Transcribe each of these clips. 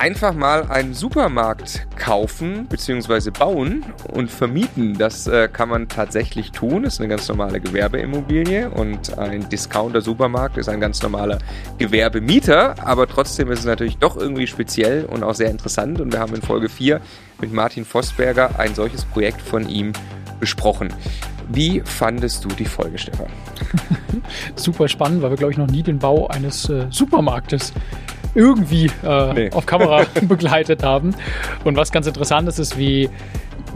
einfach mal einen Supermarkt kaufen bzw. bauen und vermieten. Das äh, kann man tatsächlich tun. Das ist eine ganz normale Gewerbeimmobilie und ein Discounter-Supermarkt ist ein ganz normaler Gewerbemieter. Aber trotzdem ist es natürlich doch irgendwie speziell und auch sehr interessant. Und wir haben in Folge 4 mit Martin Vossberger ein solches Projekt von ihm besprochen. Wie fandest du die Folge, Stefan? Super spannend, weil wir, glaube ich, noch nie den Bau eines äh, Supermarktes irgendwie äh, nee. auf Kamera begleitet haben. Und was ganz interessant ist, ist, wie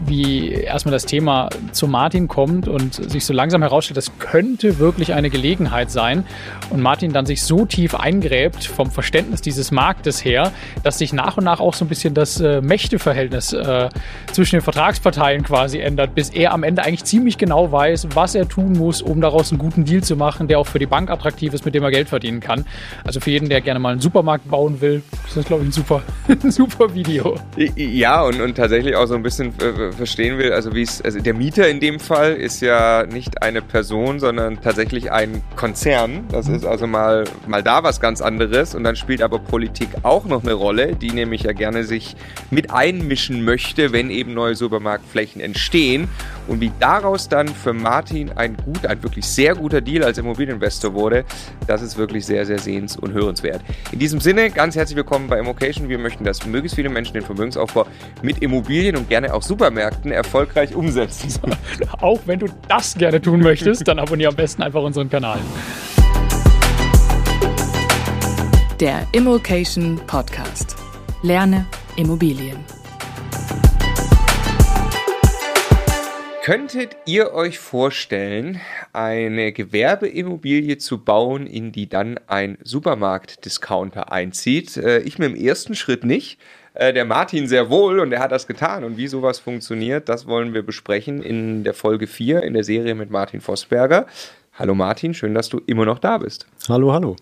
wie erstmal das Thema zu Martin kommt und sich so langsam herausstellt, das könnte wirklich eine Gelegenheit sein. Und Martin dann sich so tief eingräbt vom Verständnis dieses Marktes her, dass sich nach und nach auch so ein bisschen das äh, Mächteverhältnis äh, zwischen den Vertragsparteien quasi ändert, bis er am Ende eigentlich ziemlich genau weiß, was er tun muss, um daraus einen guten Deal zu machen, der auch für die Bank attraktiv ist, mit dem er Geld verdienen kann. Also für jeden, der gerne mal einen Supermarkt bauen will, ist das, glaube ich, ein super, super Video. Ja, und, und tatsächlich auch so ein bisschen äh, verstehen will, also wie es, also der Mieter in dem Fall ist ja nicht eine Person, sondern tatsächlich ein Konzern. Das ist also mal, mal da was ganz anderes. Und dann spielt aber Politik auch noch eine Rolle, die nämlich ja gerne sich mit einmischen möchte, wenn eben neue Supermarktflächen entstehen. Und wie daraus dann für Martin ein gut, ein wirklich sehr guter Deal als Immobilieninvestor wurde, das ist wirklich sehr, sehr sehens- und hörenswert. In diesem Sinne, ganz herzlich willkommen bei Immocation. Wir möchten, dass möglichst viele Menschen den Vermögensaufbau mit Immobilien und gerne auch Supermärkten erfolgreich umsetzen. auch wenn du das gerne tun möchtest, dann abonniere am besten einfach unseren Kanal. Der Immocation Podcast. Lerne Immobilien. Könntet ihr euch vorstellen, eine Gewerbeimmobilie zu bauen, in die dann ein Supermarkt-Discounter einzieht? Äh, ich mir im ersten Schritt nicht. Äh, der Martin sehr wohl und er hat das getan. Und wie sowas funktioniert, das wollen wir besprechen in der Folge 4 in der Serie mit Martin Vossberger. Hallo Martin, schön, dass du immer noch da bist. Hallo, hallo.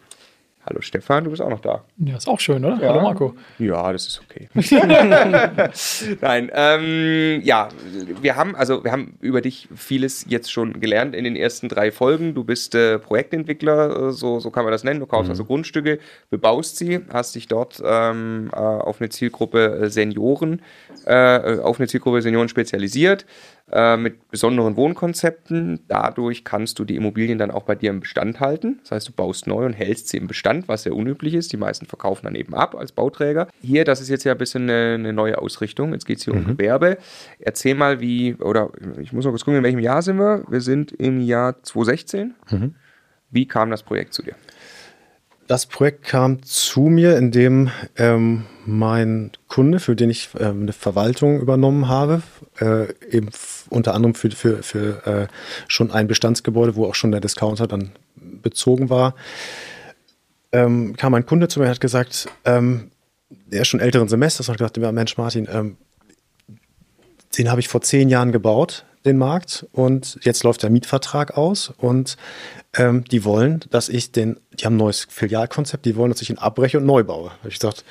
Hallo Stefan, du bist auch noch da. Ja, ist auch schön, oder? Ja. Hallo Marco. Ja, das ist okay. Nein, ähm, ja, wir haben also wir haben über dich vieles jetzt schon gelernt in den ersten drei Folgen. Du bist äh, Projektentwickler, äh, so, so kann man das nennen. Du kaufst mhm. also Grundstücke, bebaust sie, hast dich dort ähm, äh, auf eine Zielgruppe äh, Senioren, äh, auf eine Zielgruppe Senioren spezialisiert äh, mit besonderen Wohnkonzepten. Dadurch kannst du die Immobilien dann auch bei dir im Bestand halten. Das heißt, du baust neu und hältst sie im Bestand, was sehr unüblich ist. Die meisten verkaufen dann eben ab als Bauträger. Hier, das ist jetzt ja ein bisschen eine, eine neue Ausrichtung. Jetzt geht es hier mhm. um Gewerbe. Erzähl mal, wie, oder ich muss noch kurz gucken, in welchem Jahr sind wir? Wir sind im Jahr 2016. Mhm. Wie kam das Projekt zu dir? Das Projekt kam zu mir, indem ähm, mein Kunde, für den ich äh, eine Verwaltung übernommen habe, äh, eben unter anderem für, für, für äh, schon ein Bestandsgebäude, wo auch schon der Discounter dann bezogen war, ähm, kam ein Kunde zu mir und hat gesagt, ähm, der ist schon älteren Semesters und hat gesagt, Mensch Martin, ähm, den habe ich vor zehn Jahren gebaut, den Markt, und jetzt läuft der Mietvertrag aus und ähm, die wollen, dass ich den, die haben ein neues Filialkonzept, die wollen, dass ich ihn abbreche und neu baue. Ich gesagt,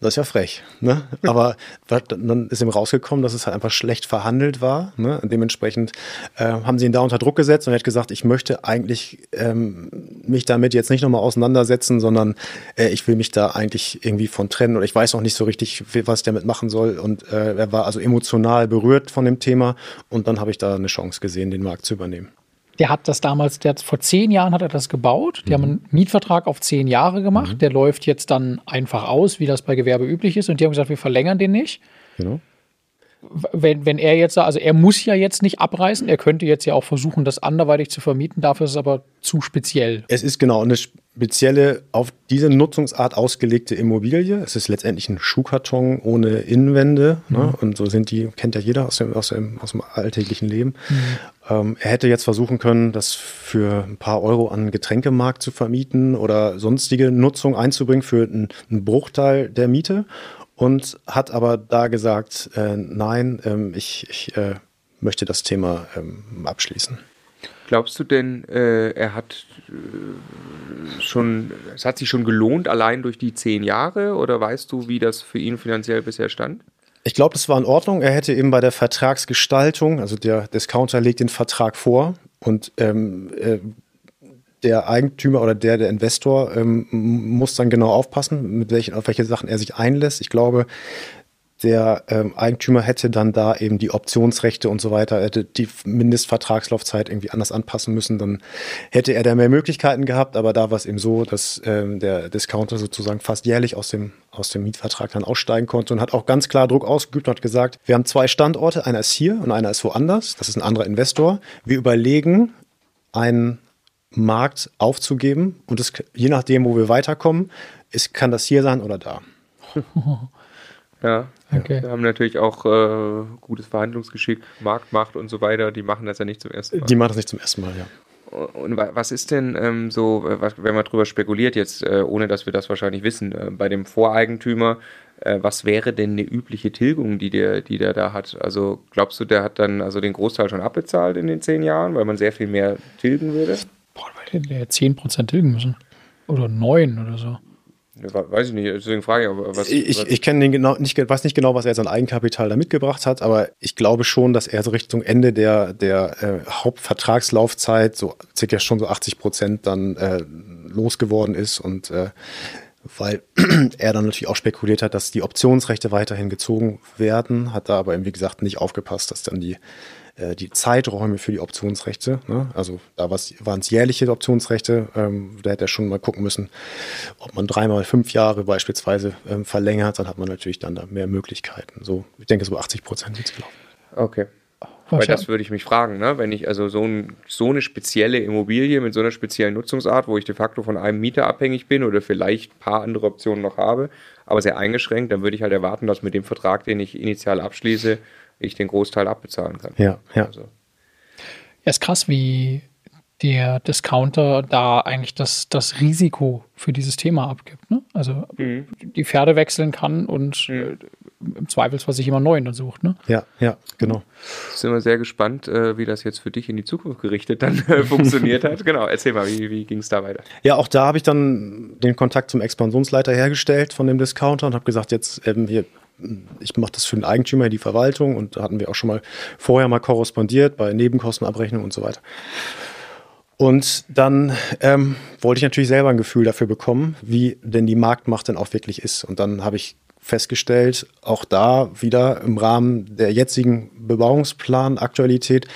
das ist ja frech. Ne? Aber dann ist ihm rausgekommen, dass es halt einfach schlecht verhandelt war. Ne? Dementsprechend äh, haben sie ihn da unter Druck gesetzt und er hat gesagt, ich möchte eigentlich ähm, mich damit jetzt nicht nochmal auseinandersetzen, sondern äh, ich will mich da eigentlich irgendwie von trennen oder ich weiß auch nicht so richtig, was ich damit machen soll. Und äh, er war also emotional berührt von dem Thema und dann habe ich da eine Chance gesehen, den Markt zu übernehmen der hat das damals, der hat vor zehn Jahren hat er das gebaut. Die mhm. haben einen Mietvertrag auf zehn Jahre gemacht. Mhm. Der läuft jetzt dann einfach aus, wie das bei Gewerbe üblich ist. Und die haben gesagt, wir verlängern den nicht. Genau. Wenn, wenn er jetzt, also er muss ja jetzt nicht abreißen, er könnte jetzt ja auch versuchen, das anderweitig zu vermieten, dafür ist es aber zu speziell. Es ist genau eine spezielle, auf diese Nutzungsart ausgelegte Immobilie. Es ist letztendlich ein Schuhkarton ohne Innenwände. Ne? Mhm. Ne? Und so sind die, kennt ja jeder aus dem, aus dem, aus dem alltäglichen Leben. Mhm. Ähm, er hätte jetzt versuchen können, das für ein paar Euro an Getränkemarkt zu vermieten oder sonstige Nutzung einzubringen für einen, einen Bruchteil der Miete und hat aber da gesagt, äh, nein, ähm, ich, ich äh, möchte das Thema ähm, abschließen. Glaubst du denn, äh, er hat äh, schon, es hat sich schon gelohnt, allein durch die zehn Jahre oder weißt du, wie das für ihn finanziell bisher stand? Ich glaube, das war in Ordnung. Er hätte eben bei der Vertragsgestaltung, also der Discounter legt den Vertrag vor und ähm, äh, der Eigentümer oder der, der Investor ähm, muss dann genau aufpassen, mit welchen, auf welche Sachen er sich einlässt. Ich glaube, der ähm, Eigentümer hätte dann da eben die Optionsrechte und so weiter, hätte die Mindestvertragslaufzeit irgendwie anders anpassen müssen, dann hätte er da mehr Möglichkeiten gehabt, aber da war es eben so, dass ähm, der Discounter sozusagen fast jährlich aus dem, aus dem Mietvertrag dann aussteigen konnte und hat auch ganz klar Druck ausgeübt und hat gesagt, wir haben zwei Standorte, einer ist hier und einer ist woanders, das ist ein anderer Investor. Wir überlegen, einen Markt aufzugeben und es, je nachdem, wo wir weiterkommen, ist, kann das hier sein oder da. Ja, okay. wir haben natürlich auch äh, gutes Verhandlungsgeschick, Marktmacht und so weiter. Die machen das ja nicht zum ersten Mal. Die machen das nicht zum ersten Mal, ja. Und was ist denn ähm, so, was, wenn man drüber spekuliert jetzt, äh, ohne dass wir das wahrscheinlich wissen, äh, bei dem Voreigentümer, äh, was wäre denn eine übliche Tilgung, die der, die der da hat? Also glaubst du, der hat dann also den Großteil schon abbezahlt in den zehn Jahren, weil man sehr viel mehr tilgen würde? Boah, weil der 10% tilgen müssen. Oder 9 oder so. Weiß ich nicht, deswegen frage ich, was. Ich, was ich kenne den genau, nicht, weiß nicht genau, was er sein Eigenkapital da mitgebracht hat, aber ich glaube schon, dass er so Richtung Ende der, der äh, Hauptvertragslaufzeit so circa schon so 80 Prozent dann äh, losgeworden ist und äh, weil er dann natürlich auch spekuliert hat, dass die Optionsrechte weiterhin gezogen werden, hat da aber eben, wie gesagt, nicht aufgepasst, dass dann die äh, die Zeiträume für die Optionsrechte. Ne? Also da waren es jährliche Optionsrechte. Ähm, da hätte er schon mal gucken müssen, ob man dreimal fünf Jahre beispielsweise ähm, verlängert, dann hat man natürlich dann da mehr Möglichkeiten. So, ich denke, so 80 Prozent wird es gelaufen. Okay. Weil das würde ich mich fragen, ne? wenn ich also so, ein, so eine spezielle Immobilie mit so einer speziellen Nutzungsart, wo ich de facto von einem Mieter abhängig bin oder vielleicht ein paar andere Optionen noch habe, aber sehr eingeschränkt, dann würde ich halt erwarten, dass mit dem Vertrag, den ich initial abschließe, ich den Großteil abbezahlen kann. Ja, ja. Also. Ja, ist krass, wie der Discounter da eigentlich das, das Risiko für dieses Thema abgibt. Ne? Also mhm. die Pferde wechseln kann und mhm. äh, im Zweifelsfall sich immer neuen dann sucht. Ne? Ja, ja, genau. Sind wir sehr gespannt, äh, wie das jetzt für dich in die Zukunft gerichtet dann äh, funktioniert hat. Genau, erzähl mal, wie, wie ging es da weiter? Ja, auch da habe ich dann den Kontakt zum Expansionsleiter hergestellt von dem Discounter und habe gesagt, jetzt ähm, wir ich mache das für den Eigentümer, die Verwaltung und da hatten wir auch schon mal vorher mal korrespondiert bei Nebenkostenabrechnung und so weiter. Und dann ähm, wollte ich natürlich selber ein Gefühl dafür bekommen, wie denn die Marktmacht denn auch wirklich ist. Und dann habe ich festgestellt, auch da wieder im Rahmen der jetzigen Bebauungsplan-Aktualität,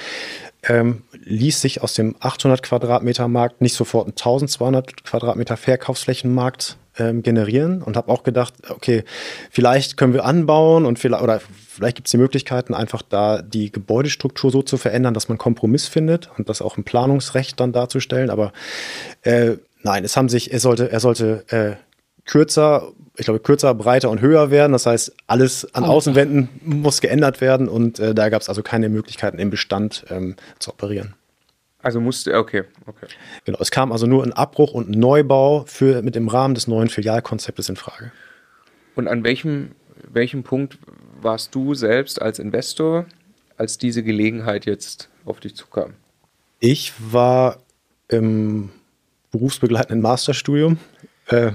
ähm, ließ sich aus dem 800 Quadratmeter Markt nicht sofort ein 1200 Quadratmeter Verkaufsflächenmarkt ähm, generieren und habe auch gedacht, okay, vielleicht können wir anbauen und vielleicht, oder vielleicht gibt es die Möglichkeiten, einfach da die Gebäudestruktur so zu verändern, dass man Kompromiss findet und das auch im Planungsrecht dann darzustellen. Aber äh, nein, es haben sich, er sollte, er sollte äh, kürzer, ich glaube, kürzer, breiter und höher werden. Das heißt, alles an Außenwänden muss geändert werden und äh, da gab es also keine Möglichkeiten im Bestand ähm, zu operieren. Also musste, okay, okay. Genau, es kam also nur ein Abbruch und ein Neubau für, mit dem Rahmen des neuen Filialkonzeptes in Frage. Und an welchem, welchem Punkt warst du selbst als Investor, als diese Gelegenheit jetzt auf dich zukam? Ich war im berufsbegleitenden Masterstudium, äh,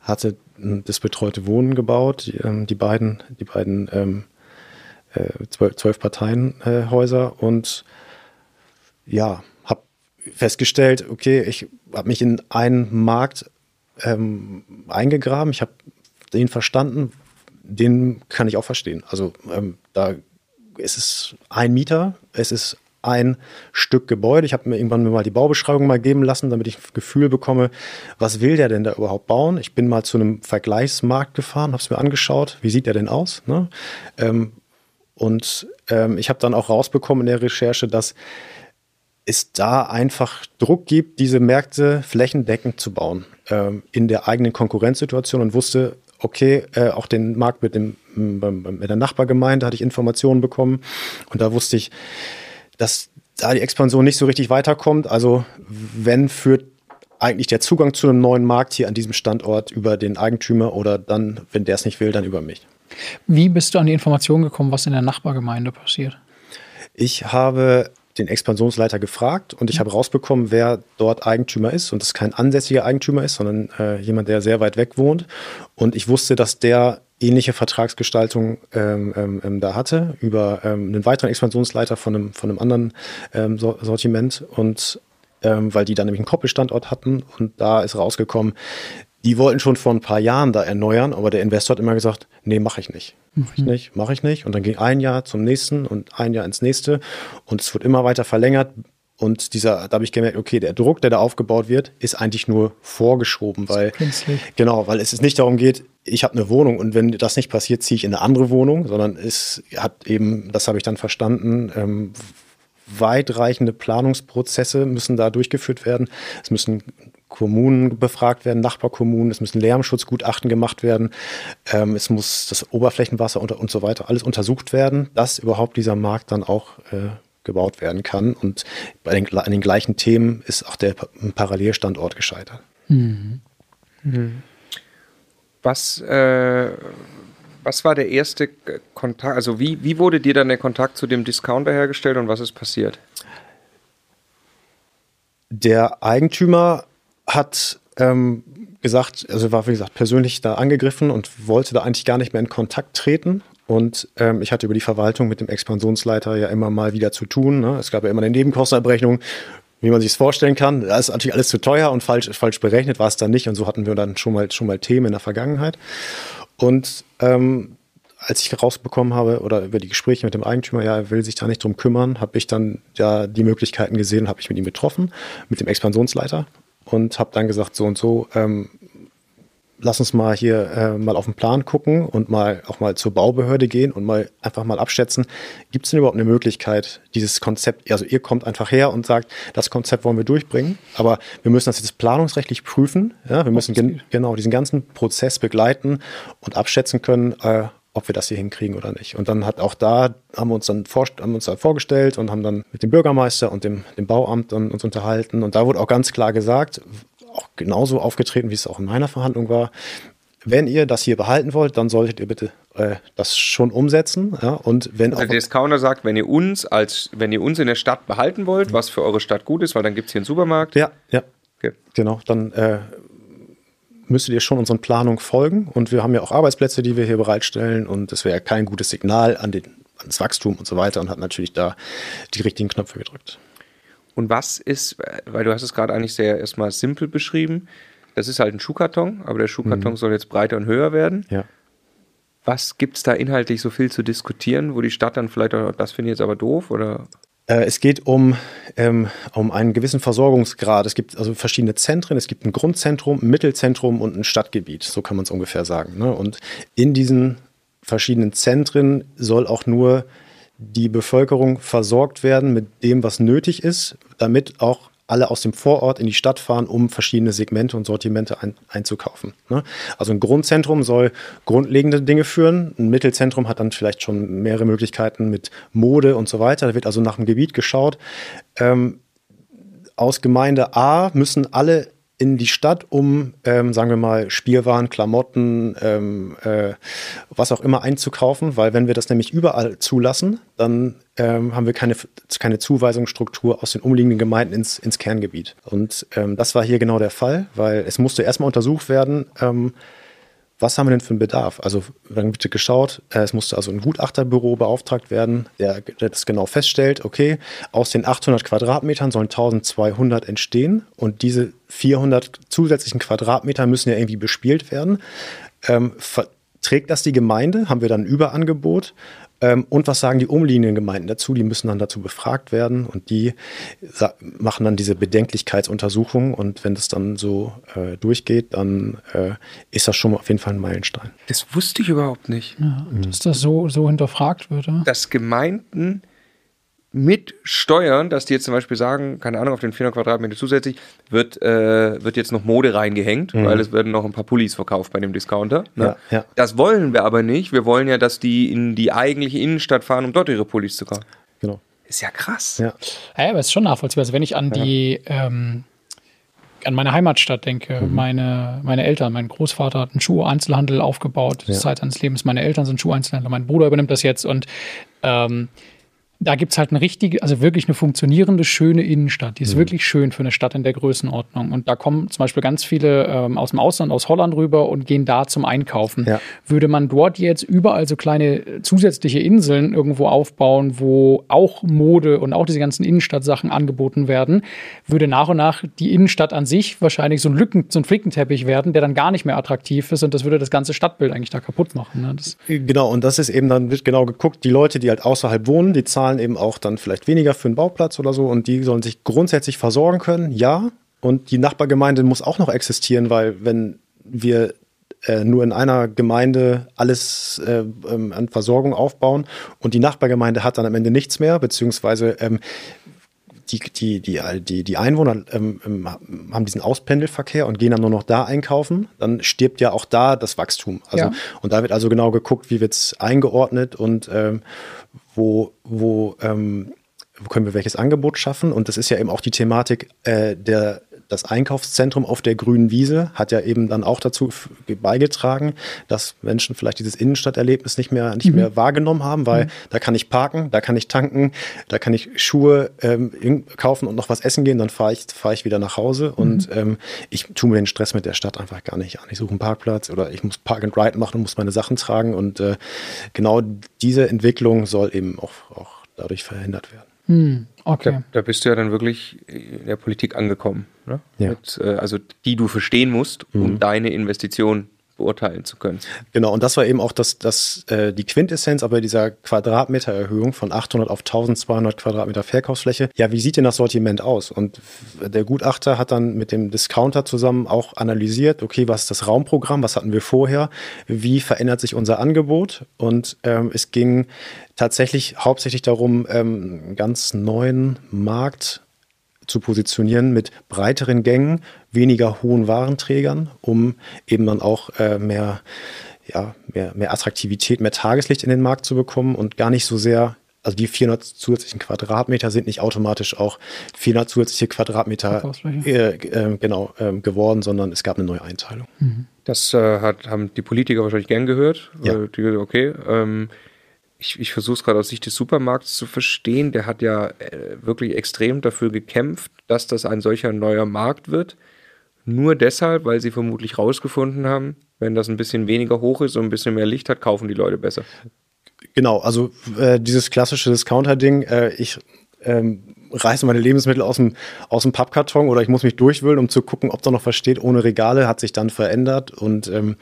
hatte das betreute Wohnen gebaut, die, ähm, die beiden, die beiden ähm, äh, zwölf, zwölf Parteienhäuser äh, und ja, festgestellt, okay, ich habe mich in einen Markt ähm, eingegraben, ich habe den verstanden, den kann ich auch verstehen. Also ähm, da ist es ein Mieter, es ist ein Stück Gebäude. Ich habe mir irgendwann mal die Baubeschreibung mal geben lassen, damit ich ein Gefühl bekomme, was will der denn da überhaupt bauen? Ich bin mal zu einem Vergleichsmarkt gefahren, habe es mir angeschaut, wie sieht der denn aus? Ne? Ähm, und ähm, ich habe dann auch rausbekommen in der Recherche, dass es da einfach Druck gibt, diese Märkte flächendeckend zu bauen ähm, in der eigenen Konkurrenzsituation und wusste, okay, äh, auch den Markt mit, dem, mit der Nachbargemeinde hatte ich Informationen bekommen und da wusste ich, dass da die Expansion nicht so richtig weiterkommt. Also wenn führt eigentlich der Zugang zu einem neuen Markt hier an diesem Standort über den Eigentümer oder dann, wenn der es nicht will, dann über mich. Wie bist du an die Information gekommen, was in der Nachbargemeinde passiert? Ich habe den Expansionsleiter gefragt und ich habe rausbekommen, wer dort Eigentümer ist und es kein ansässiger Eigentümer ist, sondern äh, jemand, der sehr weit weg wohnt. Und ich wusste, dass der ähnliche Vertragsgestaltung ähm, ähm, ähm da hatte über ähm, einen weiteren Expansionsleiter von einem, von einem anderen ähm, Sortiment. Und ähm, weil die dann nämlich einen Koppelstandort hatten und da ist rausgekommen, die wollten schon vor ein paar Jahren da erneuern, aber der Investor hat immer gesagt, nee, mache ich nicht. Mache ich nicht, mache ich nicht. Und dann ging ein Jahr zum nächsten und ein Jahr ins nächste und es wird immer weiter verlängert. Und dieser, da habe ich gemerkt, okay, der Druck, der da aufgebaut wird, ist eigentlich nur vorgeschoben, weil genau, weil es nicht darum geht, ich habe eine Wohnung und wenn das nicht passiert, ziehe ich in eine andere Wohnung, sondern es hat eben, das habe ich dann verstanden, ähm, weitreichende Planungsprozesse müssen da durchgeführt werden. Es müssen Kommunen befragt werden, Nachbarkommunen, es müssen Lärmschutzgutachten gemacht werden, ähm, es muss das Oberflächenwasser und, und so weiter alles untersucht werden, dass überhaupt dieser Markt dann auch äh, gebaut werden kann. Und bei den, an den gleichen Themen ist auch der Parallelstandort gescheitert. Mhm. Mhm. Was, äh, was war der erste Kontakt? Also wie, wie wurde dir dann der Kontakt zu dem Discounter hergestellt und was ist passiert? Der Eigentümer hat ähm, gesagt, also war wie gesagt persönlich da angegriffen und wollte da eigentlich gar nicht mehr in Kontakt treten. Und ähm, ich hatte über die Verwaltung mit dem Expansionsleiter ja immer mal wieder zu tun. Ne? Es gab ja immer eine Nebenkostenabrechnung, wie man sich es vorstellen kann. Das ist natürlich alles zu teuer und falsch, falsch berechnet war es dann nicht. Und so hatten wir dann schon mal, schon mal Themen in der Vergangenheit. Und ähm, als ich rausbekommen habe oder über die Gespräche mit dem Eigentümer, ja, er will sich da nicht drum kümmern, habe ich dann ja die Möglichkeiten gesehen, habe ich mit ihm getroffen, mit dem Expansionsleiter und habe dann gesagt, so und so, ähm, lass uns mal hier äh, mal auf den Plan gucken und mal auch mal zur Baubehörde gehen und mal einfach mal abschätzen, gibt es denn überhaupt eine Möglichkeit, dieses Konzept, also ihr kommt einfach her und sagt, das Konzept wollen wir durchbringen, aber wir müssen das jetzt planungsrechtlich prüfen, ja, wir müssen gen genau diesen ganzen Prozess begleiten und abschätzen können, äh, ob wir das hier hinkriegen oder nicht. Und dann hat auch da, haben wir uns dann, vor, haben uns dann vorgestellt und haben dann mit dem Bürgermeister und dem, dem Bauamt dann uns unterhalten. Und da wurde auch ganz klar gesagt, auch genauso aufgetreten, wie es auch in meiner Verhandlung war, wenn ihr das hier behalten wollt, dann solltet ihr bitte äh, das schon umsetzen. Ja? Und wenn also der Discounter sagt, wenn ihr uns als, wenn ihr uns in der Stadt behalten wollt, was für eure Stadt gut ist, weil dann gibt es hier einen Supermarkt. Ja, ja. Okay. Genau, dann äh, müsstet ihr schon unseren Planungen folgen. Und wir haben ja auch Arbeitsplätze, die wir hier bereitstellen. Und das wäre kein gutes Signal an den, ans Wachstum und so weiter und hat natürlich da die richtigen Knöpfe gedrückt. Und was ist, weil du hast es gerade eigentlich sehr erstmal simpel beschrieben, das ist halt ein Schuhkarton, aber der Schuhkarton mhm. soll jetzt breiter und höher werden. Ja. Was gibt es da inhaltlich so viel zu diskutieren, wo die Stadt dann vielleicht auch, das finde ich jetzt aber doof oder? Äh, es geht um, ähm, um einen gewissen Versorgungsgrad. Es gibt also verschiedene Zentren. Es gibt ein Grundzentrum, ein Mittelzentrum und ein Stadtgebiet. So kann man es ungefähr sagen. Ne? Und in diesen verschiedenen Zentren soll auch nur die Bevölkerung versorgt werden mit dem, was nötig ist, damit auch alle aus dem Vorort in die Stadt fahren, um verschiedene Segmente und Sortimente ein, einzukaufen. Ne? Also ein Grundzentrum soll grundlegende Dinge führen. Ein Mittelzentrum hat dann vielleicht schon mehrere Möglichkeiten mit Mode und so weiter. Da wird also nach dem Gebiet geschaut. Ähm, aus Gemeinde A müssen alle in die Stadt, um, ähm, sagen wir mal, Spielwaren, Klamotten, ähm, äh, was auch immer einzukaufen, weil wenn wir das nämlich überall zulassen, dann ähm, haben wir keine, keine Zuweisungsstruktur aus den umliegenden Gemeinden ins, ins Kerngebiet. Und ähm, das war hier genau der Fall, weil es musste erstmal untersucht werden, ähm, was haben wir denn für einen Bedarf? Also dann wird geschaut, äh, es musste also ein Gutachterbüro beauftragt werden, der, das genau feststellt, okay, aus den 800 Quadratmetern sollen 1200 entstehen und diese 400 zusätzlichen Quadratmeter müssen ja irgendwie bespielt werden. Ähm, trägt das die Gemeinde? Haben wir dann ein Überangebot? Ähm, und was sagen die umliegenden Gemeinden dazu? Die müssen dann dazu befragt werden und die machen dann diese Bedenklichkeitsuntersuchung und wenn das dann so äh, durchgeht, dann äh, ist das schon mal auf jeden Fall ein Meilenstein. Das wusste ich überhaupt nicht. Ja, dass das so, so hinterfragt wird. Ja? Dass Gemeinden mit Steuern, dass die jetzt zum Beispiel sagen, keine Ahnung, auf den 400 Quadratmeter zusätzlich wird, äh, wird jetzt noch Mode reingehängt, mhm. weil es werden noch ein paar Pullis verkauft bei dem Discounter. Ne? Ja, ja. Das wollen wir aber nicht. Wir wollen ja, dass die in die eigentliche Innenstadt fahren, um dort ihre Pullis zu kaufen. Genau. Ist ja krass. Ja, ja aber es ist schon nachvollziehbar. Also wenn ich an die ähm, an meine Heimatstadt denke, mhm. meine, meine Eltern, mein Großvater hat einen Schuheinzelhandel aufgebaut, ja. Zeit seines Lebens. Meine Eltern sind Schuheinzelhändler, mein Bruder übernimmt das jetzt und ähm, da gibt es halt eine richtige, also wirklich eine funktionierende, schöne Innenstadt. Die ist mhm. wirklich schön für eine Stadt in der Größenordnung. Und da kommen zum Beispiel ganz viele ähm, aus dem Ausland, aus Holland rüber und gehen da zum Einkaufen. Ja. Würde man dort jetzt überall so kleine zusätzliche Inseln irgendwo aufbauen, wo auch Mode und auch diese ganzen Innenstadtsachen angeboten werden, würde nach und nach die Innenstadt an sich wahrscheinlich so ein Lücken, so ein Flickenteppich werden, der dann gar nicht mehr attraktiv ist und das würde das ganze Stadtbild eigentlich da kaputt machen. Ne? genau, und das ist eben dann wird genau geguckt, die Leute, die halt außerhalb wohnen, die zahlen zahlen eben auch dann vielleicht weniger für einen Bauplatz oder so und die sollen sich grundsätzlich versorgen können, ja. Und die Nachbargemeinde muss auch noch existieren, weil wenn wir äh, nur in einer Gemeinde alles äh, ähm, an Versorgung aufbauen und die Nachbargemeinde hat dann am Ende nichts mehr, beziehungsweise ähm, die, die, die, die, die Einwohner ähm, ähm, haben diesen Auspendelverkehr und gehen dann nur noch da einkaufen, dann stirbt ja auch da das Wachstum. Also, ja. Und da wird also genau geguckt, wie wird es eingeordnet und ähm, wo, wo, ähm, können wir welches Angebot schaffen. Und das ist ja eben auch die Thematik äh, der das Einkaufszentrum auf der grünen Wiese hat ja eben dann auch dazu beigetragen, dass Menschen vielleicht dieses Innenstadterlebnis nicht mehr, nicht mhm. mehr wahrgenommen haben, weil mhm. da kann ich parken, da kann ich tanken, da kann ich Schuhe ähm, kaufen und noch was essen gehen, dann fahre ich, fahr ich wieder nach Hause mhm. und ähm, ich tue mir den Stress mit der Stadt einfach gar nicht an. Ich suche einen Parkplatz oder ich muss Park and Ride machen und muss meine Sachen tragen und äh, genau diese Entwicklung soll eben auch, auch dadurch verhindert werden. Hm, okay. Da, da, bist du ja dann wirklich in der Politik angekommen. Ne? Ja. Mit, äh, also die du verstehen musst, um mhm. deine Investition beurteilen zu können. Genau, und das war eben auch das, das, äh, die Quintessenz aber dieser Quadratmetererhöhung von 800 auf 1200 Quadratmeter Verkaufsfläche. Ja, wie sieht denn das Sortiment aus? Und der Gutachter hat dann mit dem Discounter zusammen auch analysiert, okay, was ist das Raumprogramm, was hatten wir vorher, wie verändert sich unser Angebot? Und ähm, es ging tatsächlich hauptsächlich darum, ähm, einen ganz neuen Markt zu positionieren mit breiteren Gängen, weniger hohen Warenträgern, um eben dann auch äh, mehr, ja, mehr, mehr Attraktivität, mehr Tageslicht in den Markt zu bekommen und gar nicht so sehr also die 400 zusätzlichen Quadratmeter sind nicht automatisch auch 400 zusätzliche Quadratmeter äh, äh, genau äh, geworden, sondern es gab eine neue Einteilung. Mhm. Das äh, hat, haben die Politiker wahrscheinlich gern gehört. Ja. Die, okay, ähm, ich, ich versuche es gerade aus Sicht des Supermarkts zu verstehen, der hat ja äh, wirklich extrem dafür gekämpft, dass das ein solcher neuer Markt wird. Nur deshalb, weil sie vermutlich rausgefunden haben, wenn das ein bisschen weniger hoch ist und ein bisschen mehr Licht hat, kaufen die Leute besser. Genau, also äh, dieses klassische Discounter-Ding, äh, ich ähm, reiße meine Lebensmittel aus dem, aus dem Pappkarton oder ich muss mich durchwühlen, um zu gucken, ob da noch was steht. Ohne Regale hat sich dann verändert. Und ähm,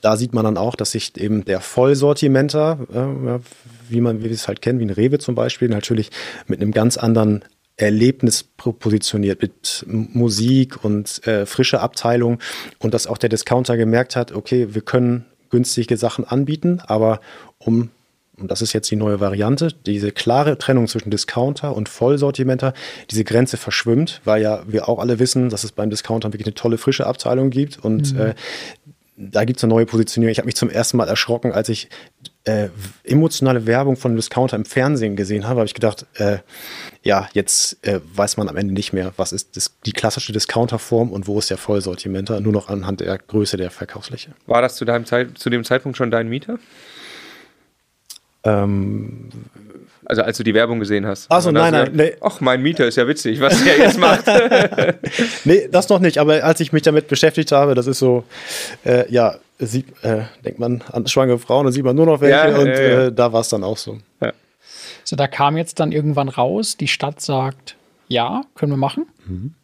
da sieht man dann auch, dass sich eben der Vollsortimenter, äh, wie man wie wir es halt kennen, wie ein Rewe zum Beispiel, natürlich mit einem ganz anderen Erlebnis positioniert mit Musik und äh, frische Abteilung und dass auch der Discounter gemerkt hat, okay, wir können günstige Sachen anbieten, aber um und das ist jetzt die neue Variante, diese klare Trennung zwischen Discounter und Vollsortimenter, diese Grenze verschwimmt, weil ja wir auch alle wissen, dass es beim Discounter wirklich eine tolle frische Abteilung gibt und mhm. äh, da gibt es eine neue Positionierung. Ich habe mich zum ersten Mal erschrocken, als ich äh, emotionale Werbung von Discounter im Fernsehen gesehen habe, habe ich gedacht, äh, ja, jetzt äh, weiß man am Ende nicht mehr, was ist das, die klassische Discounterform und wo ist der Vollsortimenter, nur noch anhand der Größe der Verkaufsfläche. War das zu, deinem Zeit, zu dem Zeitpunkt schon dein Mieter? Ähm, also als du die Werbung gesehen hast. Achso, nein, nein. Nee. Ach, mein Mieter ist ja witzig, was der jetzt macht. nee, das noch nicht. Aber als ich mich damit beschäftigt habe, das ist so, äh, ja, sieht, äh, denkt man an schwangere Frauen, dann sieht man nur noch welche ja, und ja, ja. Äh, da war es dann auch so. So, da kam jetzt dann irgendwann raus, die Stadt sagt, ja, können wir machen. Mhm.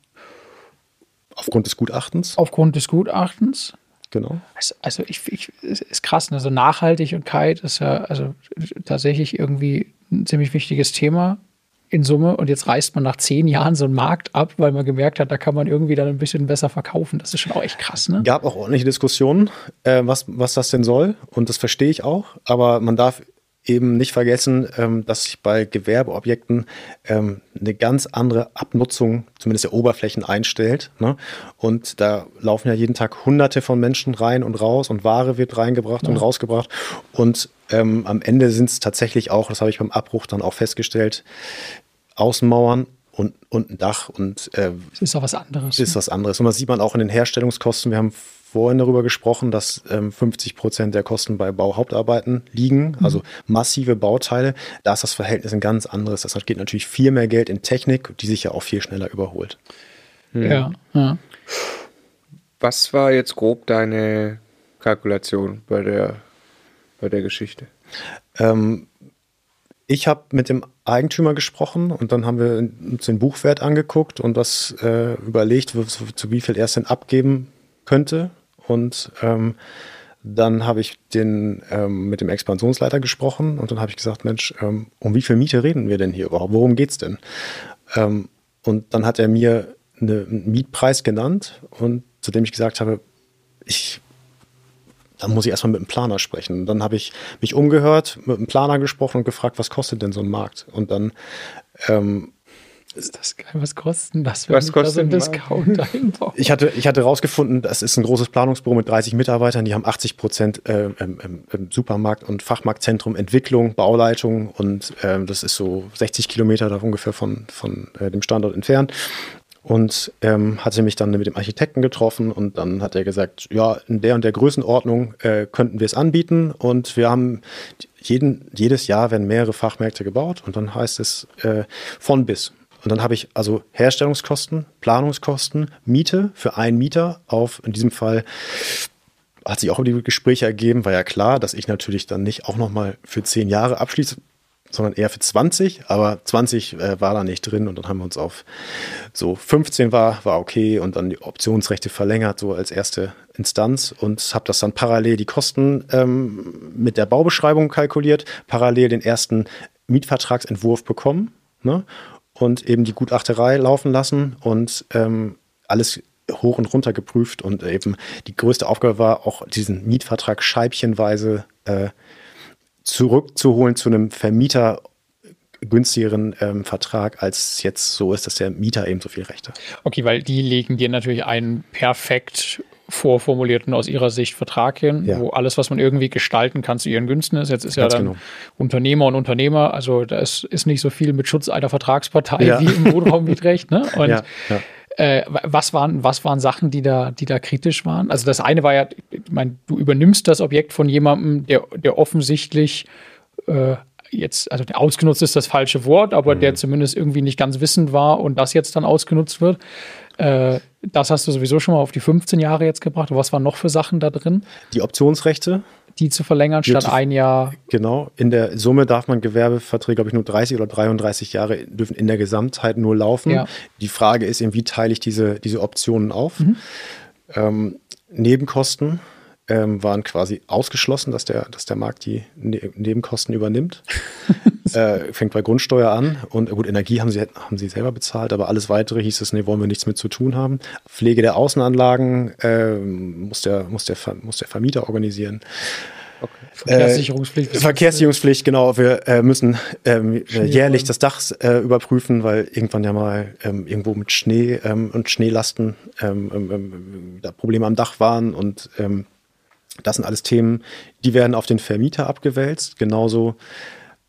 Aufgrund des Gutachtens? Aufgrund des Gutachtens. Genau. Also, also ich, ich ist krass, ne? So Nachhaltigkeit ist ja also tatsächlich irgendwie ein ziemlich wichtiges Thema in Summe. Und jetzt reißt man nach zehn Jahren so einen Markt ab, weil man gemerkt hat, da kann man irgendwie dann ein bisschen besser verkaufen. Das ist schon auch echt krass, ne? Gab auch ordentliche Diskussionen, äh, was, was das denn soll. Und das verstehe ich auch. Aber man darf eben nicht vergessen, ähm, dass sich bei Gewerbeobjekten ähm, eine ganz andere Abnutzung, zumindest der Oberflächen, einstellt. Ne? Und da laufen ja jeden Tag Hunderte von Menschen rein und raus und Ware wird reingebracht ja. und rausgebracht. Und ähm, am Ende sind es tatsächlich auch, das habe ich beim Abbruch dann auch festgestellt, Außenmauern und, und ein Dach. Und äh, ist auch was anderes. Ist ne? was anderes. Und das sieht man auch in den Herstellungskosten. Wir haben vorhin darüber gesprochen, dass ähm, 50 Prozent der Kosten bei Bauhauptarbeiten liegen, mhm. also massive Bauteile. Da ist das Verhältnis ein ganz anderes. Das geht natürlich viel mehr Geld in Technik, die sich ja auch viel schneller überholt. Mhm. Ja, ja. Was war jetzt grob deine Kalkulation bei der, bei der Geschichte? Ähm, ich habe mit dem Eigentümer gesprochen und dann haben wir uns den Buchwert angeguckt und das äh, überlegt, zu, zu, wie viel er es denn abgeben könnte. Und ähm, dann habe ich den, ähm, mit dem Expansionsleiter gesprochen und dann habe ich gesagt, Mensch, ähm, um wie viel Miete reden wir denn hier überhaupt? Worum geht es denn? Ähm, und dann hat er mir eine, einen Mietpreis genannt und zu dem ich gesagt habe, ich dann muss ich erstmal mit einem Planer sprechen. Und dann habe ich mich umgehört, mit einem Planer gesprochen und gefragt, was kostet denn so ein Markt? Und dann ähm, ist das geil? Was kosten das, wenn was ich kostet da so Discount einbaue? Ich hatte, ich hatte rausgefunden, das ist ein großes Planungsbüro mit 30 Mitarbeitern, die haben 80 Prozent äh, im, im, Supermarkt- und Fachmarktzentrum Entwicklung, Bauleitung und äh, das ist so 60 Kilometer da ungefähr von, von äh, dem Standort entfernt und ähm, hatte mich dann mit dem Architekten getroffen und dann hat er gesagt, ja, in der und der Größenordnung äh, könnten wir es anbieten und wir haben jeden, jedes Jahr werden mehrere Fachmärkte gebaut und dann heißt es äh, von bis. Und dann habe ich also Herstellungskosten, Planungskosten, Miete für einen Mieter auf, in diesem Fall hat sich auch über die Gespräche ergeben, war ja klar, dass ich natürlich dann nicht auch nochmal für zehn Jahre abschließe, sondern eher für 20, aber 20 äh, war da nicht drin und dann haben wir uns auf so 15 war, war okay und dann die Optionsrechte verlängert, so als erste Instanz und habe das dann parallel die Kosten ähm, mit der Baubeschreibung kalkuliert, parallel den ersten Mietvertragsentwurf bekommen ne? Und eben die Gutachterei laufen lassen und ähm, alles hoch und runter geprüft und eben die größte Aufgabe war auch diesen Mietvertrag scheibchenweise äh, zurückzuholen zu einem Vermieter günstigeren ähm, Vertrag, als jetzt so ist, dass der Mieter eben so viel Recht hat. Okay, weil die legen dir natürlich einen perfekt vorformulierten aus ihrer Sicht Vertrag hin, ja. wo alles, was man irgendwie gestalten kann, zu ihren Günsten ist. Jetzt ist Ganz ja dann genau. Unternehmer und Unternehmer, also da ist, ist nicht so viel mit Schutz einer Vertragspartei ja. wie im Wohnraummietrecht. Ne? Und ja, äh, was, waren, was waren Sachen, die da, die da kritisch waren? Also das eine war ja, ich meine, du übernimmst das Objekt von jemandem, der, der offensichtlich äh, jetzt, also ausgenutzt ist das falsche Wort, aber mhm. der zumindest irgendwie nicht ganz wissend war und das jetzt dann ausgenutzt wird. Äh, das hast du sowieso schon mal auf die 15 Jahre jetzt gebracht. Was waren noch für Sachen da drin? Die Optionsrechte. Die zu verlängern statt ein Jahr. Genau. In der Summe darf man Gewerbeverträge, glaube ich, nur 30 oder 33 Jahre dürfen in der Gesamtheit nur laufen. Ja. Die Frage ist eben, wie teile ich diese, diese Optionen auf? Mhm. Ähm, Nebenkosten ähm, waren quasi ausgeschlossen, dass der, dass der Markt die ne Nebenkosten übernimmt. äh, fängt bei Grundsteuer an und gut, Energie haben sie, haben sie selber bezahlt, aber alles weitere hieß es, nee, wollen wir nichts mit zu tun haben. Pflege der Außenanlagen äh, muss, der, muss, der, muss der Vermieter organisieren. Okay. Verkehrssicherungspflicht. Äh, Verkehrssicherungspflicht, genau. Wir äh, müssen ähm, jährlich das Dach äh, überprüfen, weil irgendwann ja mal ähm, irgendwo mit Schnee ähm, und Schneelasten ähm, ähm, ähm, da Probleme am Dach waren und das sind alles Themen, die werden auf den Vermieter abgewälzt, genauso.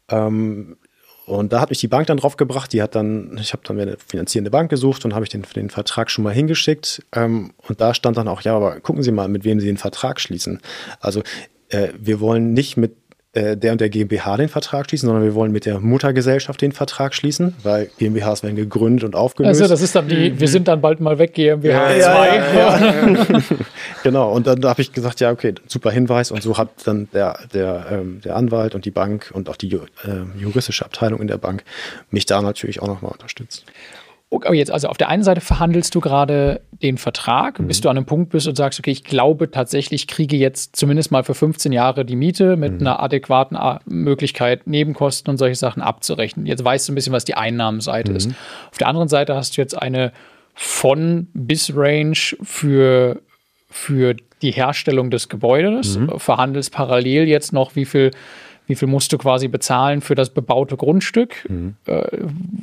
Ähm, und da hat mich die Bank dann drauf gebracht. Die hat dann, ich habe dann eine finanzierende Bank gesucht und habe ich den, den Vertrag schon mal hingeschickt. Ähm, und da stand dann auch, ja, aber gucken Sie mal, mit wem Sie den Vertrag schließen. Also äh, wir wollen nicht mit äh, der und der GmbH den Vertrag schließen, sondern wir wollen mit der Muttergesellschaft den Vertrag schließen, weil GmbHs werden gegründet und aufgelöst. Also das ist dann die, wir sind dann bald mal weg, GmbH 2. Ja, ja, ja, genau, und dann habe ich gesagt, ja, okay, super Hinweis. Und so hat dann der, der, ähm, der Anwalt und die Bank und auch die äh, juristische Abteilung in der Bank mich da natürlich auch nochmal unterstützt. Okay, jetzt, also auf der einen Seite verhandelst du gerade den Vertrag, mhm. bis du an einem Punkt bist und sagst, okay, ich glaube tatsächlich, ich kriege jetzt zumindest mal für 15 Jahre die Miete mit mhm. einer adäquaten A Möglichkeit, Nebenkosten und solche Sachen abzurechnen. Jetzt weißt du ein bisschen, was die Einnahmenseite mhm. ist. Auf der anderen Seite hast du jetzt eine von bis Range für, für die Herstellung des Gebäudes, mhm. verhandelst parallel jetzt noch, wie viel wie viel musst du quasi bezahlen für das bebaute Grundstück, mhm. äh,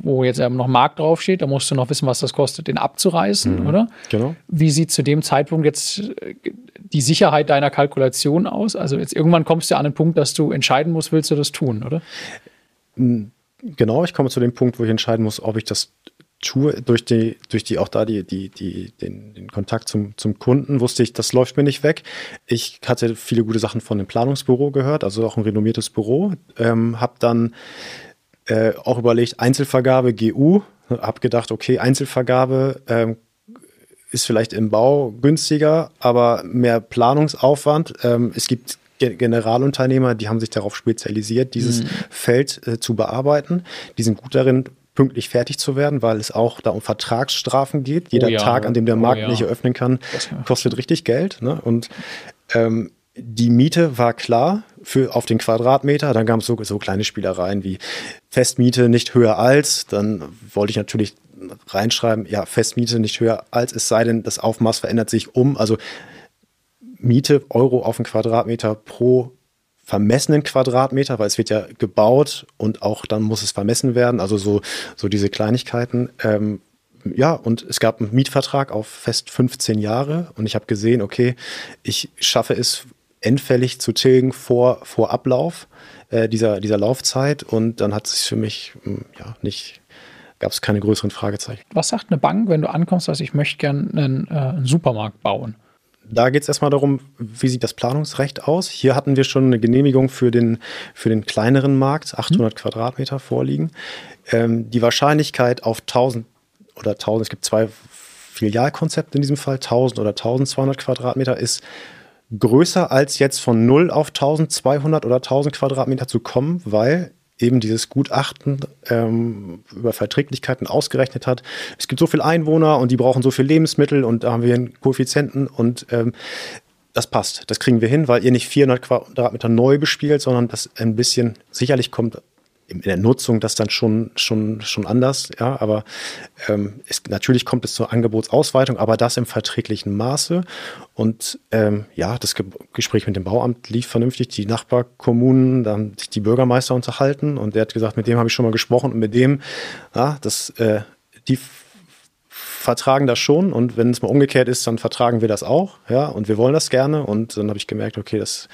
wo jetzt eben noch Markt draufsteht. Da musst du noch wissen, was das kostet, den abzureißen, mhm. oder? Genau. Wie sieht zu dem Zeitpunkt jetzt äh, die Sicherheit deiner Kalkulation aus? Also jetzt irgendwann kommst du an den Punkt, dass du entscheiden musst, willst du das tun, oder? Genau, ich komme zu dem Punkt, wo ich entscheiden muss, ob ich das tue, durch die, durch die auch da die, die, die, den, den Kontakt zum, zum Kunden, wusste ich, das läuft mir nicht weg. Ich hatte viele gute Sachen von dem Planungsbüro gehört, also auch ein renommiertes Büro. Ähm, habe dann äh, auch überlegt, Einzelvergabe, GU, habe gedacht, okay, Einzelvergabe ähm, ist vielleicht im Bau günstiger, aber mehr Planungsaufwand. Ähm, es gibt Generalunternehmer, die haben sich darauf spezialisiert, dieses mhm. Feld äh, zu bearbeiten. Die sind gut darin, pünktlich fertig zu werden, weil es auch da um Vertragsstrafen geht. Jeder oh ja, Tag, an dem der oh Markt ja. nicht eröffnen kann, kostet richtig Geld. Ne? Und ähm, die Miete war klar für auf den Quadratmeter. Dann gab es so, so kleine Spielereien wie Festmiete nicht höher als. Dann wollte ich natürlich reinschreiben, ja, Festmiete nicht höher als, es sei denn, das Aufmaß verändert sich um. Also Miete Euro auf den Quadratmeter pro vermessenen Quadratmeter, weil es wird ja gebaut und auch dann muss es vermessen werden. Also so, so diese Kleinigkeiten. Ähm, ja, und es gab einen Mietvertrag auf fest 15 Jahre und ich habe gesehen, okay, ich schaffe es endfällig zu tilgen vor, vor Ablauf äh, dieser, dieser Laufzeit und dann hat es für mich hm, ja nicht gab es keine größeren Fragezeichen. Was sagt eine Bank, wenn du ankommst, dass ich möchte gerne einen, äh, einen Supermarkt bauen? Da geht es erstmal darum, wie sieht das Planungsrecht aus. Hier hatten wir schon eine Genehmigung für den, für den kleineren Markt, 800 mhm. Quadratmeter vorliegen. Ähm, die Wahrscheinlichkeit auf 1000 oder 1000, es gibt zwei Filialkonzepte in diesem Fall, 1000 oder 1200 Quadratmeter ist größer als jetzt von 0 auf 1200 oder 1000 Quadratmeter zu kommen, weil eben dieses Gutachten ähm, über Verträglichkeiten ausgerechnet hat. Es gibt so viele Einwohner und die brauchen so viel Lebensmittel und da haben wir einen Koeffizienten und ähm, das passt. Das kriegen wir hin, weil ihr nicht 400 Quadratmeter neu bespielt, sondern das ein bisschen, sicherlich kommt in der Nutzung das dann schon, schon, schon anders, ja, aber ähm, es, natürlich kommt es zur Angebotsausweitung, aber das im verträglichen Maße. Und ähm, ja, das Ge Gespräch mit dem Bauamt lief vernünftig. Die Nachbarkommunen, da haben sich die Bürgermeister unterhalten und der hat gesagt, mit dem habe ich schon mal gesprochen und mit dem, ja, das, äh, die vertragen das schon und wenn es mal umgekehrt ist, dann vertragen wir das auch, ja, und wir wollen das gerne und dann habe ich gemerkt, okay, das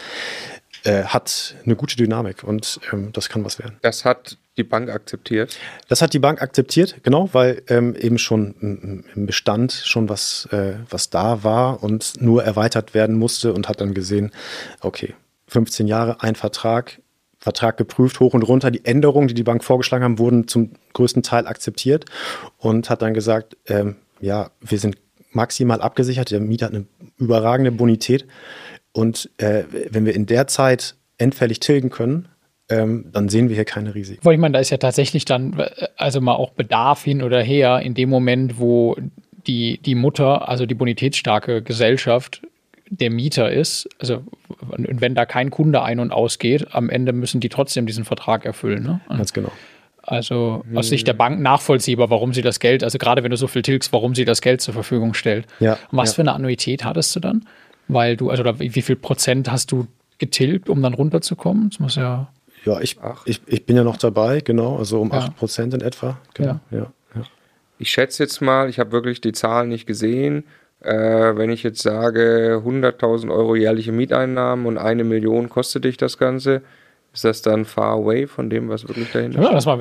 äh, hat eine gute Dynamik und ähm, das kann was werden. Das hat die Bank akzeptiert? Das hat die Bank akzeptiert, genau, weil ähm, eben schon im Bestand schon was, äh, was da war und nur erweitert werden musste und hat dann gesehen, okay, 15 Jahre, ein Vertrag, Vertrag geprüft, hoch und runter. Die Änderungen, die die Bank vorgeschlagen haben, wurden zum größten Teil akzeptiert und hat dann gesagt, ähm, ja, wir sind maximal abgesichert, der Mieter hat eine überragende Bonität. Und äh, wenn wir in der Zeit endfällig tilgen können, ähm, dann sehen wir hier keine Risiken. Weil ich meine, da ist ja tatsächlich dann, also mal auch Bedarf hin oder her, in dem Moment, wo die, die Mutter, also die bonitätsstarke Gesellschaft, der Mieter ist, also wenn da kein Kunde ein- und ausgeht, am Ende müssen die trotzdem diesen Vertrag erfüllen. Ne? Ganz genau. Also aus Sicht der Bank nachvollziehbar, warum sie das Geld, also gerade wenn du so viel tilgst, warum sie das Geld zur Verfügung stellt. Ja, und was ja. für eine Annuität hattest du dann? Weil du, also wie viel Prozent hast du getilgt, um dann runterzukommen? Das muss ja. Ja, ich, ich, ich bin ja noch dabei, genau, also um ja. 8 Prozent in etwa. Genau, ja. ja, ja. Ich schätze jetzt mal, ich habe wirklich die Zahlen nicht gesehen. Äh, wenn ich jetzt sage, 100.000 Euro jährliche Mieteinnahmen und eine Million kostet dich das Ganze, ist das dann far away von dem, was wirklich dahinter ja, das mal,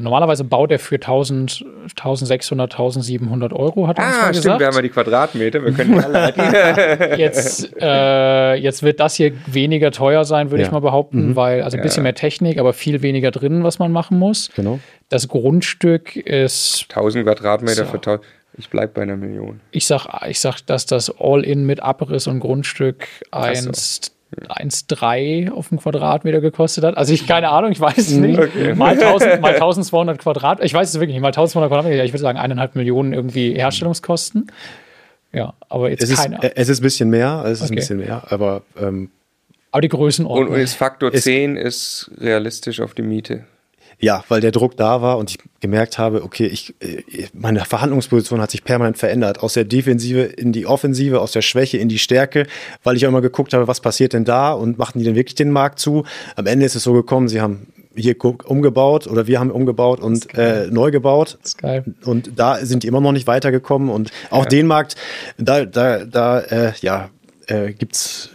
Normalerweise baut er für 1000, 1600, 1700 Euro, hat er ah, uns mal stimmt, gesagt. wir haben ja die Quadratmeter, wir können die jetzt, äh, jetzt wird das hier weniger teuer sein, würde ja. ich mal behaupten, mhm. weil, also ein bisschen ja. mehr Technik, aber viel weniger drin, was man machen muss. Genau. Das Grundstück ist. 1000 Quadratmeter so. für 1000. Ich bleibe bei einer Million. Ich sag, ich sag, dass das All-In mit Abriss und Grundstück 1 1,3 auf dem Quadratmeter gekostet hat. Also ich keine Ahnung, ich weiß es mhm. nicht. Okay. Mal, 1000, mal 1200 Quadratmeter, ich weiß es wirklich nicht, mal 1200 Quadratmeter, ich würde sagen eineinhalb Millionen irgendwie Herstellungskosten. Ja, aber jetzt es keine ist, Es ist ein bisschen mehr, es ist okay. ein bisschen mehr, aber ähm, aber die Größenordnung. Und, und ist Faktor 10 ist realistisch auf die Miete. Ja, weil der Druck da war und ich gemerkt habe, okay, ich, äh, meine Verhandlungsposition hat sich permanent verändert. Aus der Defensive in die Offensive, aus der Schwäche in die Stärke, weil ich auch immer geguckt habe, was passiert denn da und machten die denn wirklich den Markt zu? Am Ende ist es so gekommen, sie haben hier umgebaut oder wir haben umgebaut und äh, neu gebaut. Und da sind die immer noch nicht weitergekommen und auch ja. den Markt, da, da, da, äh, ja, äh, gibt's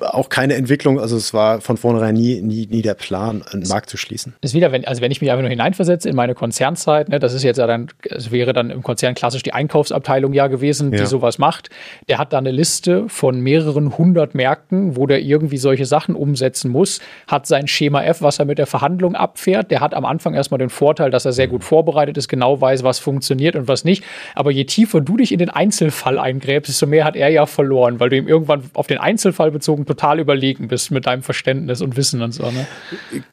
auch keine Entwicklung, also es war von vornherein nie, nie, nie der Plan, einen Markt zu schließen. Ist wieder, wenn, also wenn ich mich einfach nur hineinversetze in meine Konzernzeit, ne, das ist jetzt ja dann, es wäre dann im Konzern klassisch die Einkaufsabteilung ja gewesen, die ja. sowas macht. Der hat da eine Liste von mehreren hundert Märkten, wo der irgendwie solche Sachen umsetzen muss, hat sein Schema F, was er mit der Verhandlung abfährt. Der hat am Anfang erstmal den Vorteil, dass er sehr gut vorbereitet ist, genau weiß, was funktioniert und was nicht. Aber je tiefer du dich in den Einzelfall eingräbst, desto mehr hat er ja verloren, weil du ihm irgendwann auf den Einzelfall bezogen total überlegen bist mit deinem Verständnis und Wissen und so. Ne?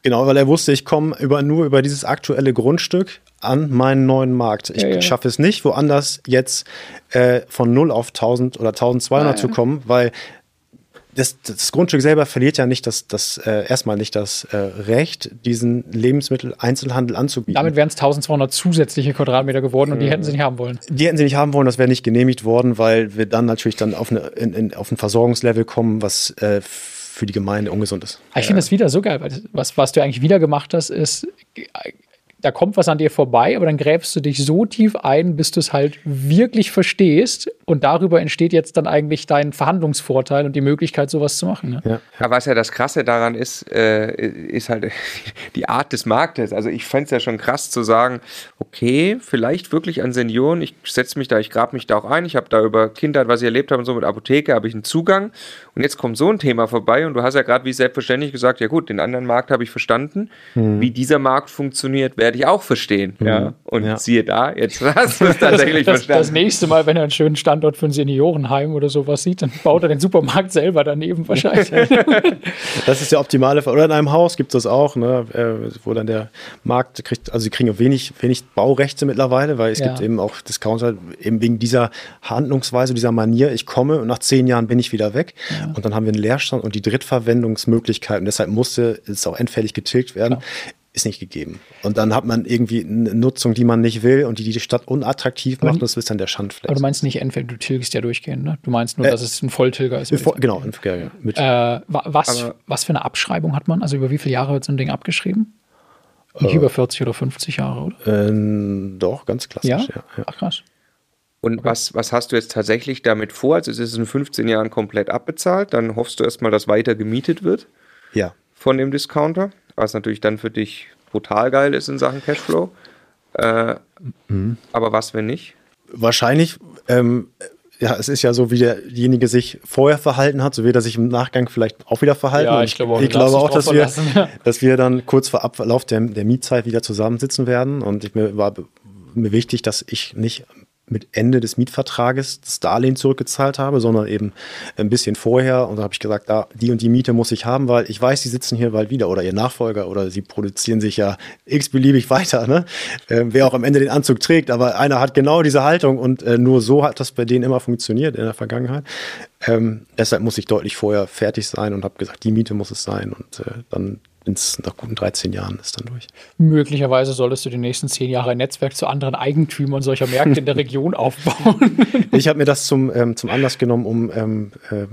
Genau, weil er wusste, ich komme über, nur über dieses aktuelle Grundstück an meinen neuen Markt. Ich ja, ja. schaffe es nicht, woanders jetzt äh, von 0 auf 1000 oder 1200 ja, zu kommen, weil das, das, Grundstück selber verliert ja nicht das, das äh, erstmal nicht das äh, Recht, diesen Lebensmittel-Einzelhandel anzubieten. Damit wären es 1200 zusätzliche Quadratmeter geworden und die hätten sie nicht haben wollen. Die hätten sie nicht haben wollen, das wäre nicht genehmigt worden, weil wir dann natürlich dann auf, eine, in, in, auf ein Versorgungslevel kommen, was äh, für die Gemeinde ungesund ist. Ich finde das wieder so geil, weil was, was du eigentlich wieder gemacht hast, ist da kommt was an dir vorbei, aber dann gräbst du dich so tief ein, bis du es halt wirklich verstehst. Und darüber entsteht jetzt dann eigentlich dein Verhandlungsvorteil und die Möglichkeit, sowas zu machen. Ne? Ja. ja. was ja das Krasse daran ist, äh, ist halt die Art des Marktes. Also ich fände es ja schon krass zu sagen, okay, vielleicht wirklich an Senioren, ich setze mich da, ich grab mich da auch ein, ich habe da über Kindheit, was ich erlebt habe und so mit Apotheke, habe ich einen Zugang. Und jetzt kommt so ein Thema vorbei und du hast ja gerade wie selbstverständlich gesagt, ja gut, den anderen Markt habe ich verstanden. Hm. Wie dieser Markt funktioniert, wer werde ich auch verstehen. Mhm. Ja. Und ja. siehe da, jetzt hast du es tatsächlich das, verstanden. Das nächste Mal, wenn er einen schönen Standort für ein Seniorenheim oder sowas sieht, dann baut er den Supermarkt selber daneben wahrscheinlich. das ist der optimale Fall. Oder in einem Haus gibt es das auch, ne, äh, wo dann der Markt kriegt, also sie kriegen wenig, wenig Baurechte mittlerweile, weil es ja. gibt eben auch Discounter, eben wegen dieser Handlungsweise, dieser Manier, ich komme und nach zehn Jahren bin ich wieder weg. Ja. Und dann haben wir einen Leerstand und die Drittverwendungsmöglichkeiten. Deshalb musste es auch endfällig getilgt werden. Ist nicht gegeben. Und dann hat man irgendwie eine Nutzung, die man nicht will und die die Stadt unattraktiv macht. Und das ist dann der Schandfleck. Aber du meinst nicht entweder, du tilgst ja durchgehend, ne? Du meinst nur, äh, dass es ein Volltilger ist. Voll, genau, ja, ja, äh, was, was für eine Abschreibung hat man? Also über wie viele Jahre wird so ein Ding abgeschrieben? Nicht äh, über 40 oder 50 Jahre, oder? Äh, doch, ganz klassisch, ja. ja. Ach krass. Und okay. was, was hast du jetzt tatsächlich damit vor? Also ist es in 15 Jahren komplett abbezahlt, dann hoffst du erstmal, dass weiter gemietet wird? Ja. Von dem Discounter? Was natürlich dann für dich brutal geil ist in Sachen Cashflow. Äh, mhm. Aber was, wenn nicht? Wahrscheinlich, ähm, ja, es ist ja so, wie derjenige sich vorher verhalten hat, so wird er sich im Nachgang vielleicht auch wieder verhalten. Ja, ich glaube auch, ich glaube auch dass, wir, dass wir dann kurz vor Ablauf der, der Mietzeit wieder zusammensitzen werden. Und ich, mir war mir wichtig, dass ich nicht mit Ende des Mietvertrages das Darlehen zurückgezahlt habe, sondern eben ein bisschen vorher. Und da habe ich gesagt, da, die und die Miete muss ich haben, weil ich weiß, sie sitzen hier bald wieder oder ihr Nachfolger oder sie produzieren sich ja x-beliebig weiter, ne? Äh, wer auch am Ende den Anzug trägt. Aber einer hat genau diese Haltung und äh, nur so hat das bei denen immer funktioniert in der Vergangenheit. Ähm, deshalb muss ich deutlich vorher fertig sein und habe gesagt, die Miete muss es sein und äh, dann ins, nach guten 13 Jahren ist dann durch. Möglicherweise solltest du die nächsten zehn Jahre ein Netzwerk zu anderen Eigentümern solcher Märkte in der Region aufbauen. ich habe mir das zum, ähm, zum Anlass genommen, um ähm, äh,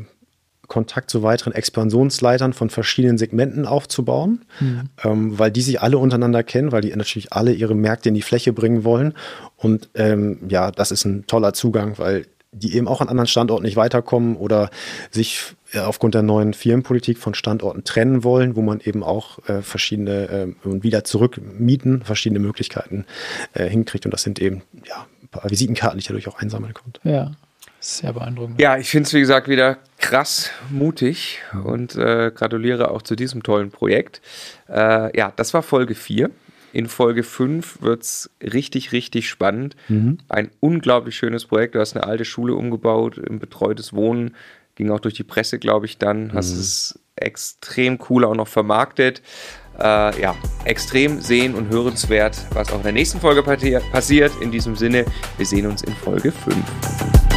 Kontakt zu weiteren Expansionsleitern von verschiedenen Segmenten aufzubauen, mhm. ähm, weil die sich alle untereinander kennen, weil die natürlich alle ihre Märkte in die Fläche bringen wollen. Und ähm, ja, das ist ein toller Zugang, weil die eben auch an anderen Standorten nicht weiterkommen oder sich äh, aufgrund der neuen Firmenpolitik von Standorten trennen wollen, wo man eben auch äh, verschiedene äh, und wieder zurückmieten, verschiedene Möglichkeiten äh, hinkriegt. Und das sind eben ja, ein paar Visitenkarten, die ich dadurch auch einsammeln konnte. Ja. Sehr beeindruckend. Ja, ich finde es, wie gesagt, wieder krass mutig und äh, gratuliere auch zu diesem tollen Projekt. Äh, ja, das war Folge 4. In Folge 5 wird es richtig, richtig spannend. Mhm. Ein unglaublich schönes Projekt. Du hast eine alte Schule umgebaut, ein betreutes Wohnen. Ging auch durch die Presse, glaube ich, dann. Hast mhm. es extrem cool auch noch vermarktet. Äh, ja, extrem sehen und hörenswert, was auch in der nächsten Folge passiert. In diesem Sinne, wir sehen uns in Folge 5.